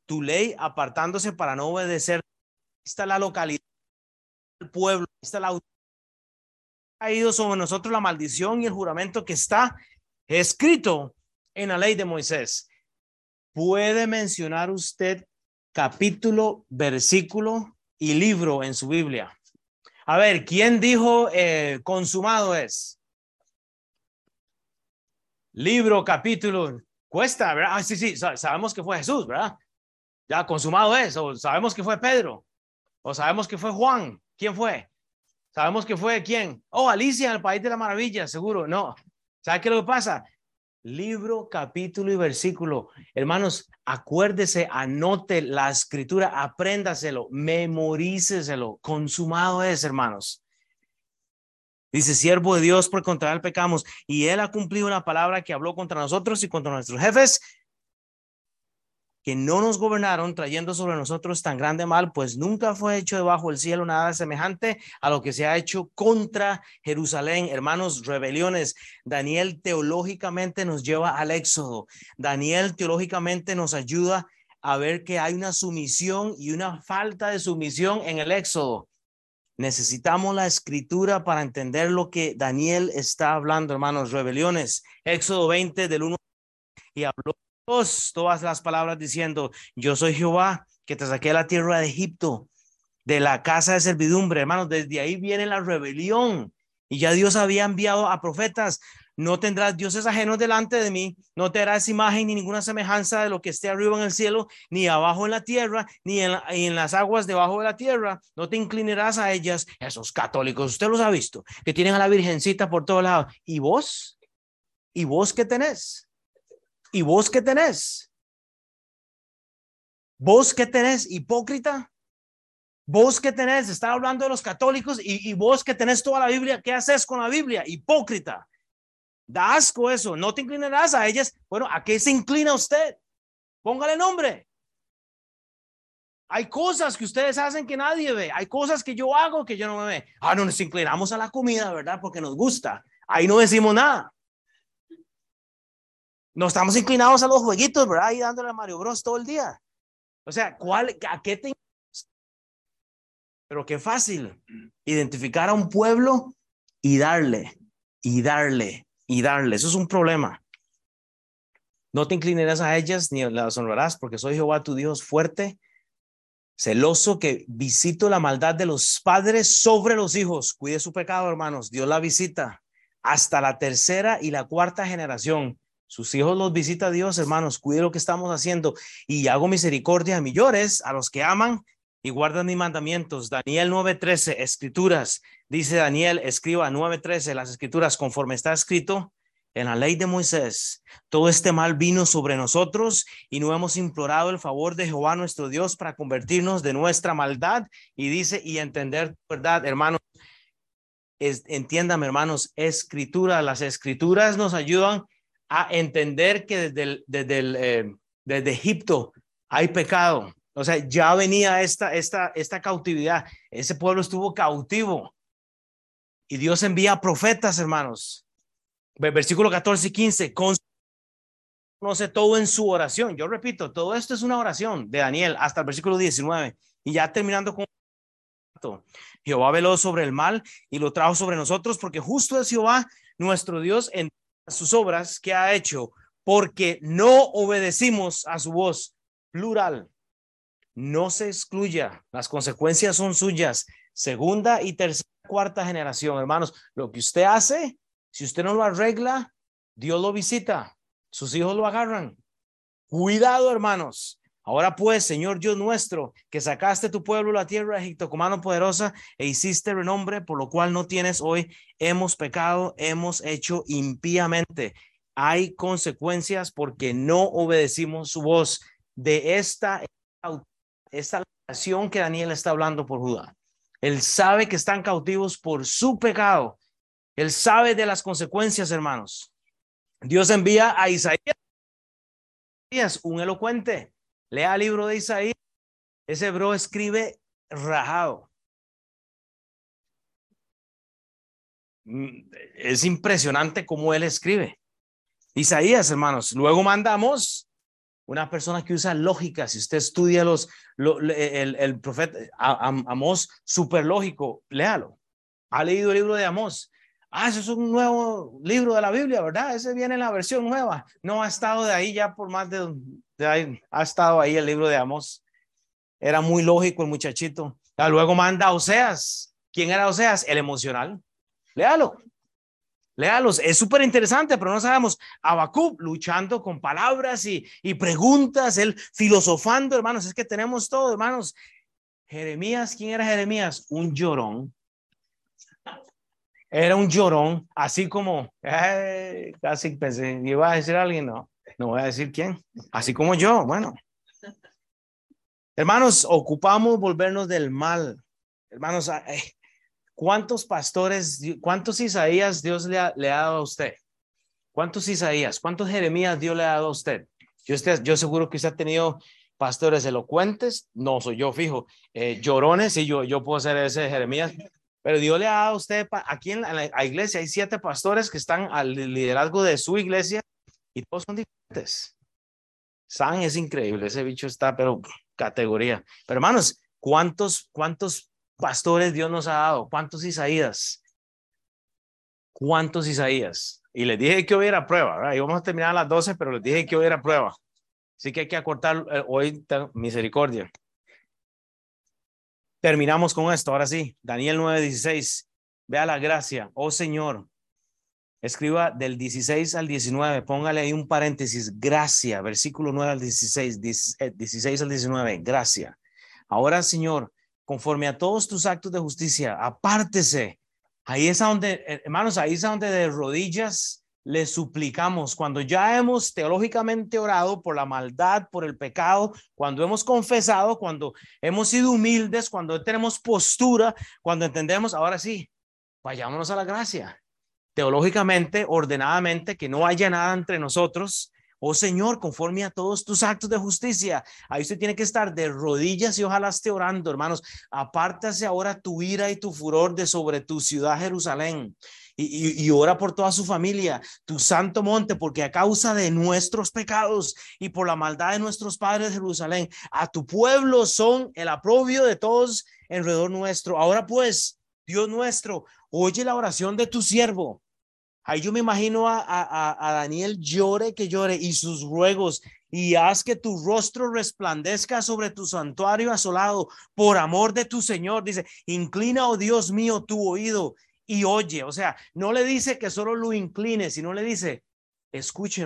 tu ley apartándose para no obedecer. Está la localidad el pueblo, está la ha ido sobre nosotros la maldición y el juramento que está escrito en la ley de Moisés. ¿Puede mencionar usted capítulo, versículo y libro en su Biblia? A ver, ¿quién dijo eh, consumado es? Libro, capítulo, cuesta, ¿verdad? Ah, sí, sí, sabemos que fue Jesús, ¿verdad? Ya consumado es, o sabemos que fue Pedro, o sabemos que fue Juan, ¿Quién fue? Sabemos que fue quién. Oh, Alicia en el País de la Maravilla, seguro. No. ¿Sabe qué es lo que pasa? Libro, capítulo y versículo. Hermanos, acuérdese, anote la escritura, apréndaselo, memoríceselo. Consumado es, hermanos. Dice, siervo de Dios, por contra él pecamos. Y él ha cumplido una palabra que habló contra nosotros y contra nuestros jefes que no nos gobernaron trayendo sobre nosotros tan grande mal, pues nunca fue hecho debajo del cielo nada semejante a lo que se ha hecho contra Jerusalén. Hermanos, rebeliones. Daniel teológicamente nos lleva al éxodo. Daniel teológicamente nos ayuda a ver que hay una sumisión y una falta de sumisión en el éxodo. Necesitamos la escritura para entender lo que Daniel está hablando, hermanos. Rebeliones. Éxodo 20 del 1 y habló todas las palabras diciendo, yo soy Jehová que te saqué a la tierra de Egipto, de la casa de servidumbre, hermanos, desde ahí viene la rebelión. Y ya Dios había enviado a profetas, no tendrás dioses ajenos delante de mí, no te harás imagen ni ninguna semejanza de lo que esté arriba en el cielo, ni abajo en la tierra, ni en, en, las aguas debajo de la tierra, no te inclinarás a ellas. Esos católicos, usted los ha visto, que tienen a la Virgencita por todos lados. ¿Y vos? ¿Y vos qué tenés? ¿Y vos qué tenés? ¿Vos qué tenés, hipócrita? ¿Vos qué tenés? Está hablando de los católicos y, y vos que tenés toda la Biblia, ¿qué haces con la Biblia? Hipócrita. Da asco eso. No te inclinarás a ellas. Bueno, ¿a qué se inclina usted? Póngale nombre. Hay cosas que ustedes hacen que nadie ve. Hay cosas que yo hago que yo no me ve. Ah, no nos inclinamos a la comida, ¿verdad? Porque nos gusta. Ahí no decimos nada. No estamos inclinados a los jueguitos, ¿verdad? Ahí dándole a Mario Bros todo el día. O sea, ¿cuál, ¿a qué te... Pero qué fácil identificar a un pueblo y darle, y darle, y darle. Eso es un problema. No te inclinarás a ellas ni las honrarás, porque soy Jehová tu Dios fuerte, celoso, que visito la maldad de los padres sobre los hijos. Cuide su pecado, hermanos. Dios la visita hasta la tercera y la cuarta generación. Sus hijos los visita Dios, hermanos, cuide lo que estamos haciendo y hago misericordia a millores, a los que aman y guardan mis mandamientos. Daniel 9:13, escrituras. Dice Daniel, escriba 9:13, las escrituras conforme está escrito en la ley de Moisés. Todo este mal vino sobre nosotros y no hemos implorado el favor de Jehová nuestro Dios para convertirnos de nuestra maldad y dice y entender verdad, hermanos. es, entiéndame hermanos, escritura, las escrituras nos ayudan a entender que desde, desde, eh, desde Egipto hay pecado. O sea, ya venía esta, esta, esta cautividad. Ese pueblo estuvo cautivo. Y Dios envía profetas, hermanos. Versículo 14 y 15. Conoce todo en su oración. Yo repito, todo esto es una oración de Daniel hasta el versículo 19. Y ya terminando con Jehová veló sobre el mal y lo trajo sobre nosotros, porque justo es Jehová nuestro Dios en sus obras que ha hecho, porque no obedecimos a su voz. Plural. No se excluya. Las consecuencias son suyas. Segunda y tercera, cuarta generación, hermanos. Lo que usted hace, si usted no lo arregla, Dios lo visita. Sus hijos lo agarran. Cuidado, hermanos. Ahora pues, Señor Dios nuestro, que sacaste tu pueblo la tierra de Egipto con mano poderosa e hiciste renombre, por lo cual no tienes hoy, hemos pecado, hemos hecho impíamente. Hay consecuencias porque no obedecimos su voz de esta, esta nación que Daniel está hablando por Judá. Él sabe que están cautivos por su pecado. Él sabe de las consecuencias, hermanos. Dios envía a Isaías, un elocuente, Lea el libro de Isaías. Ese bro escribe rajado. Mm, es impresionante cómo él escribe. Isaías, hermanos. Luego mandamos una persona que usa lógica. Si usted estudia los, el, el, profeta Amós, súper lógico, léalo. Ha leído el libro de Amós. Ah, eso es un nuevo libro de la Biblia, ¿verdad? Ese viene en la versión nueva. No ha estado de ahí ya por más de ha estado ahí el libro de Amos. Era muy lógico el muchachito. luego manda a Oseas. ¿Quién era Oseas? El emocional. Léalo. Léalos. Es súper interesante, pero no sabemos. Abacub luchando con palabras y, y preguntas, él filosofando, hermanos. Es que tenemos todo, hermanos. Jeremías, ¿quién era Jeremías? Un llorón. Era un llorón, así como, eh, casi pensé, iba a decir alguien, no. No voy a decir quién. Así como yo, bueno. Hermanos, ocupamos volvernos del mal. Hermanos, ¿cuántos pastores, cuántos Isaías Dios le ha, le ha dado a usted? ¿Cuántos Isaías, cuántos Jeremías Dios le ha dado a usted? Yo, usted, yo seguro que usted ha tenido pastores elocuentes, no soy yo fijo, eh, llorones, y yo, yo puedo ser ese Jeremías, pero Dios le ha dado a usted, aquí en la, iglesia hay siete pastores que están al liderazgo de su iglesia y todos son diferentes. San es increíble, ese bicho está, pero categoría. Pero hermanos, ¿cuántos, cuántos pastores Dios nos ha dado? ¿Cuántos Isaías? ¿Cuántos Isaías? Y les dije que hoy era prueba, ¿verdad? Y vamos a terminar a las 12, pero les dije que hoy era prueba. Así que hay que acortar eh, hoy misericordia. Terminamos con esto, ahora sí. Daniel 9:16. Vea la gracia, oh Señor, Escriba del 16 al 19, póngale ahí un paréntesis, gracia, versículo 9 al 16, 16 al 19, gracia. Ahora, Señor, conforme a todos tus actos de justicia, apártese. Ahí es donde, hermanos, ahí es donde de rodillas le suplicamos, cuando ya hemos teológicamente orado por la maldad, por el pecado, cuando hemos confesado, cuando hemos sido humildes, cuando tenemos postura, cuando entendemos, ahora sí, vayámonos a la gracia teológicamente, ordenadamente, que no haya nada entre nosotros. Oh Señor, conforme a todos tus actos de justicia. Ahí usted tiene que estar de rodillas y ojalá esté orando, hermanos. Apártase ahora tu ira y tu furor de sobre tu ciudad Jerusalén. Y, y, ora por toda su familia, tu santo monte, porque a causa de nuestros pecados y por la maldad de nuestros padres de Jerusalén, a tu pueblo son el aprobio de todos alrededor nuestro. Ahora pues, Dios nuestro, oye la oración de tu siervo Ahí yo me imagino a, a, a, Daniel llore que llore y sus ruegos y haz que tu rostro resplandezca sobre tu santuario asolado por amor de tu Señor. Dice, inclina, oh Dios mío, tu oído y oye. O sea, no le dice que solo lo incline, sino le dice, escuche,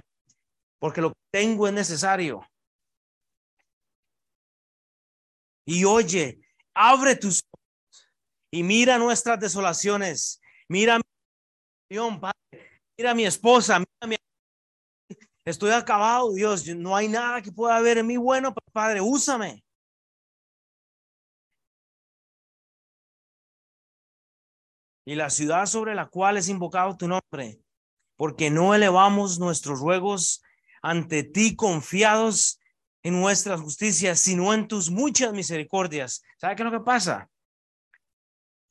porque lo que tengo es necesario. Y oye, abre tus ojos y mira nuestras desolaciones. Mira Mira a mi esposa, mira mi... Estoy acabado, Dios. No hay nada que pueda haber en mí bueno, Padre, úsame. Y la ciudad sobre la cual es invocado tu nombre, porque no elevamos nuestros ruegos ante ti confiados en nuestra justicia, sino en tus muchas misericordias. ¿Sabe qué es lo que pasa?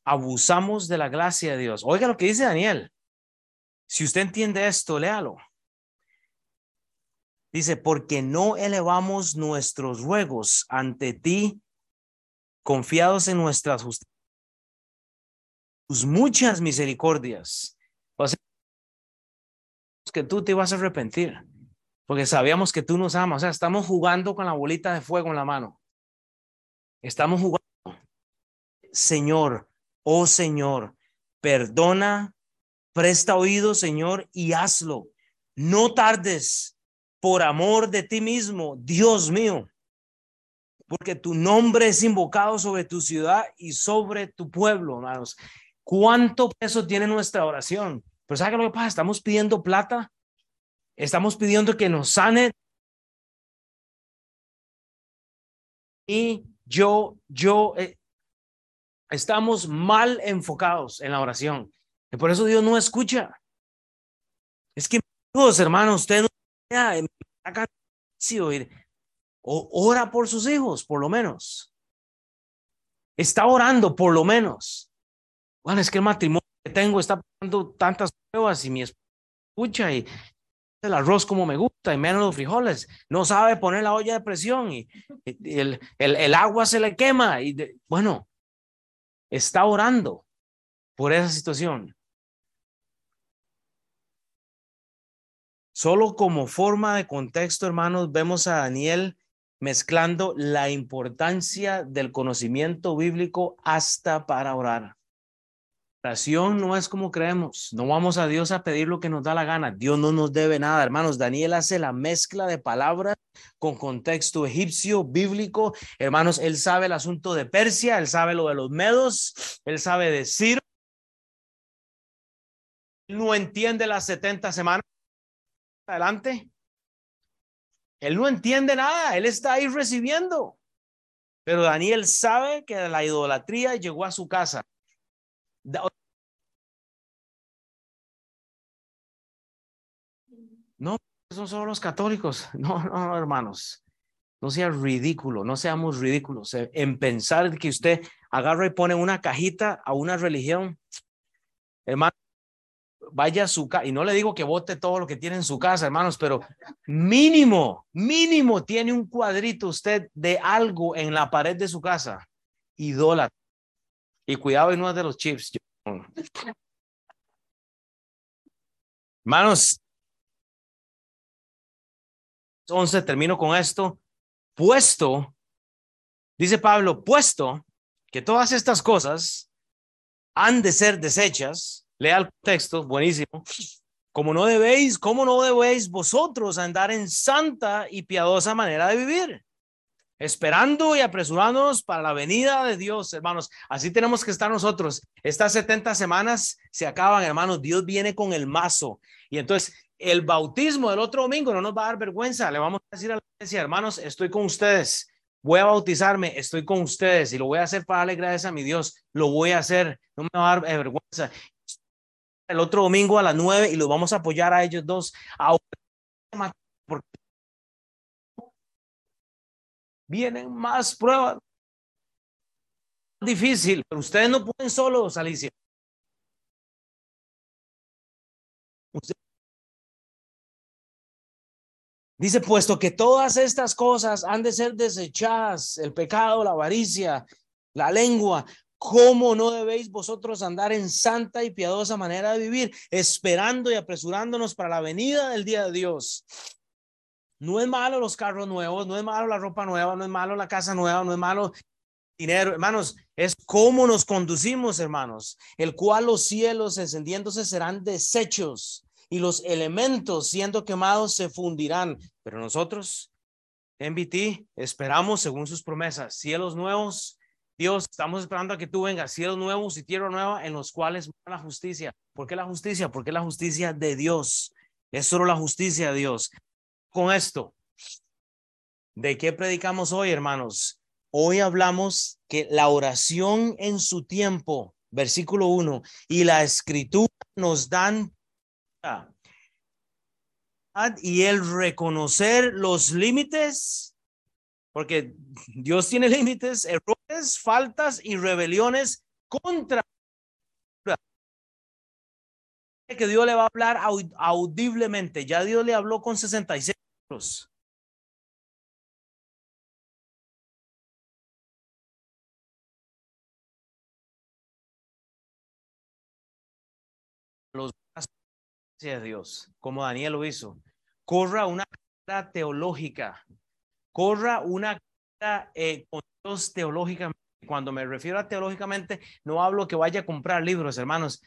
Abusamos de la gracia de Dios. Oiga lo que dice Daniel. Si usted entiende esto, léalo. Dice, porque no elevamos nuestros ruegos ante ti, confiados en justicia, tus muchas misericordias. Sea, que tú te ibas a arrepentir porque sabíamos que tú nos amas. O sea, estamos jugando con la bolita de fuego en la mano. Estamos jugando. Señor, oh Señor, perdona, presta oído, Señor, y hazlo. No tardes por amor de ti mismo, Dios mío, porque tu nombre es invocado sobre tu ciudad y sobre tu pueblo, hermanos. ¿Cuánto peso tiene nuestra oración? Pero ¿sabe lo que pasa? Estamos pidiendo plata Estamos pidiendo que nos sane. Y yo, yo, eh, estamos mal enfocados en la oración. Y por eso Dios no escucha. Es que, hermanos, usted no o ora por sus hijos, por lo menos. Está orando, por lo menos. Es que el matrimonio que tengo está pasando tantas pruebas y mi escucha y el arroz como me gusta y menos los frijoles. No sabe poner la olla de presión y, el, el, agua se le quema. Y bueno, está orando por esa situación. Solo como forma de contexto, hermanos, vemos a Daniel mezclando la importancia del conocimiento bíblico hasta para orar no es como creemos. No vamos a Dios a pedir lo que nos da la gana. Dios no nos debe nada, hermanos. Daniel hace la mezcla de palabras con contexto egipcio, bíblico. Hermanos, él sabe el asunto de Persia, él sabe lo de los medos, él sabe de Ciro. Él no entiende las 70 semanas. Adelante. Él no entiende nada, él está ahí recibiendo. Pero Daniel sabe que la idolatría llegó a su casa. No, son solo los católicos. [laughs] No, no, hermanos. No sea ridículo, no seamos ridículos eh, en pensar que usted agarra y pone una cajita a una religión. Hermano, vaya a su casa, y no le digo que vote todo lo que tiene en su casa, hermanos, pero mínimo, mínimo tiene un cuadrito usted de algo en la pared de su casa. Idólatra. Y cuidado y no es de los chips. [laughs] Hermanos, 11, termino con esto. Puesto, dice Pablo, puesto que todas estas cosas han de ser desechas, lea el texto, buenísimo. Como no debéis, ¿cómo no debéis vosotros andar en santa y piadosa manera de vivir? esperando y apresurándonos para la venida de Dios, hermanos. Así tenemos que estar nosotros. Estas 70 semanas se acaban, hermanos. Dios viene con el mazo. Y entonces el bautismo del otro domingo no nos va a dar vergüenza. Le vamos a decir a la iglesia, hermanos, estoy con ustedes. Voy a bautizarme, estoy con ustedes y lo voy a hacer para darle gracias a mi Dios. Lo voy a hacer, no me va a dar vergüenza. El otro domingo a las nueve y los vamos a apoyar a ellos dos. porque vienen más pruebas. Difícil, pero ustedes no pueden solos, Alicia. Dice, puesto que todas estas cosas han de ser desechadas, el pecado, la avaricia, la lengua, ¿cómo no debéis vosotros andar en santa y piadosa manera de vivir, esperando y apresurándonos para la venida del día de Dios? No es malo los carros nuevos, no es malo la ropa nueva, no es malo la casa nueva, no es malo dinero, hermanos, es cómo nos conducimos, hermanos, el cual los cielos encendiéndose serán desechos y los elementos siendo quemados se fundirán. Pero nosotros, MBT, esperamos según sus promesas, cielos nuevos. Dios, estamos esperando a que tú vengas, cielos nuevos y tierra nueva en los cuales la justicia. ¿Por qué la justicia? Porque la justicia de Dios. Es solo la justicia de Dios. Con esto, ¿de qué predicamos hoy, hermanos? Hoy hablamos que la oración en su tiempo versículo 1, y la escritura nos dan y el reconocer los límites, porque Dios tiene [laughs] límites, errores, faltas y rebeliones contra que Dios le va a hablar audiblemente. Ya Dios le habló con 66 libros. Los de Dios, como Daniel lo hizo. Corra una carrera teológica. Corra una carrera eh, con Dios teológicamente. Cuando me refiero a teológicamente, no hablo que vaya a comprar libros, hermanos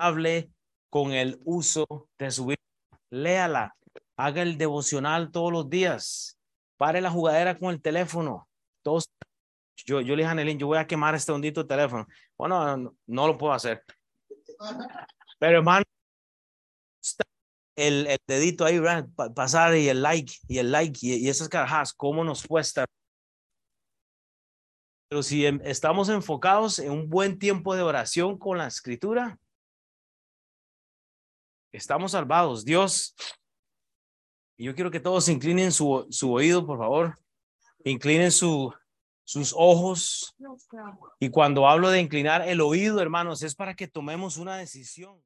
hable con el uso de su vida. Léala, haga el devocional todos los días, pare la jugadera con el teléfono. Todos, yo, yo le dije a Nelín, yo voy a quemar este hondito teléfono. Bueno, no, lo puedo hacer. Pero hermano, el, el dedito ahí, pasar y el like, y el like, y, esas carajas, ¿cómo nos cuesta? Pero si em, estamos enfocados en un buen tiempo de oración con la escritura, Estamos salvados. Dios, y yo quiero que todos inclinen su, su oído, por favor. Inclinen su, sus ojos. Y cuando hablo de inclinar el oído, hermanos, es para que tomemos una decisión.